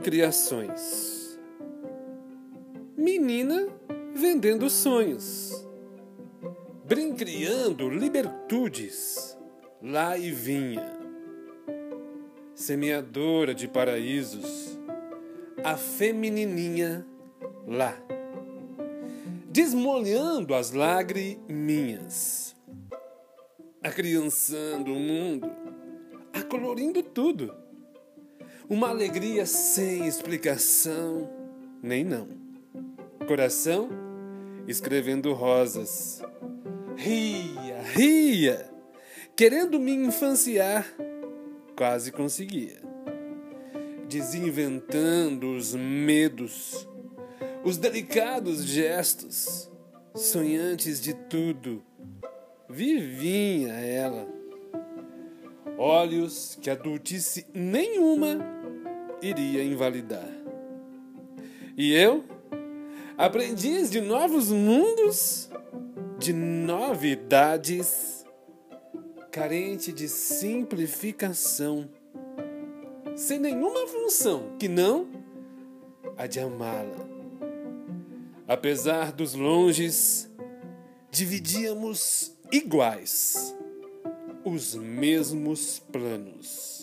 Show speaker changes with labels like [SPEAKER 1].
[SPEAKER 1] criações. Menina vendendo sonhos, brincriando libertudes, lá e vinha. Semeadora de paraísos, a feminininha lá, desmolhando as lagriminhas, acriançando o mundo, acolorindo tudo. Uma alegria sem explicação, nem não. Coração escrevendo rosas. Ria, ria, querendo me infanciar, quase conseguia. Desinventando os medos, os delicados gestos, sonhantes de tudo, vivinha ela. Olhos que adultice nenhuma iria invalidar. E eu, aprendiz de novos mundos, de novidades, carente de simplificação, sem nenhuma função que não a de amá-la. Apesar dos longes, dividíamos iguais os mesmos planos.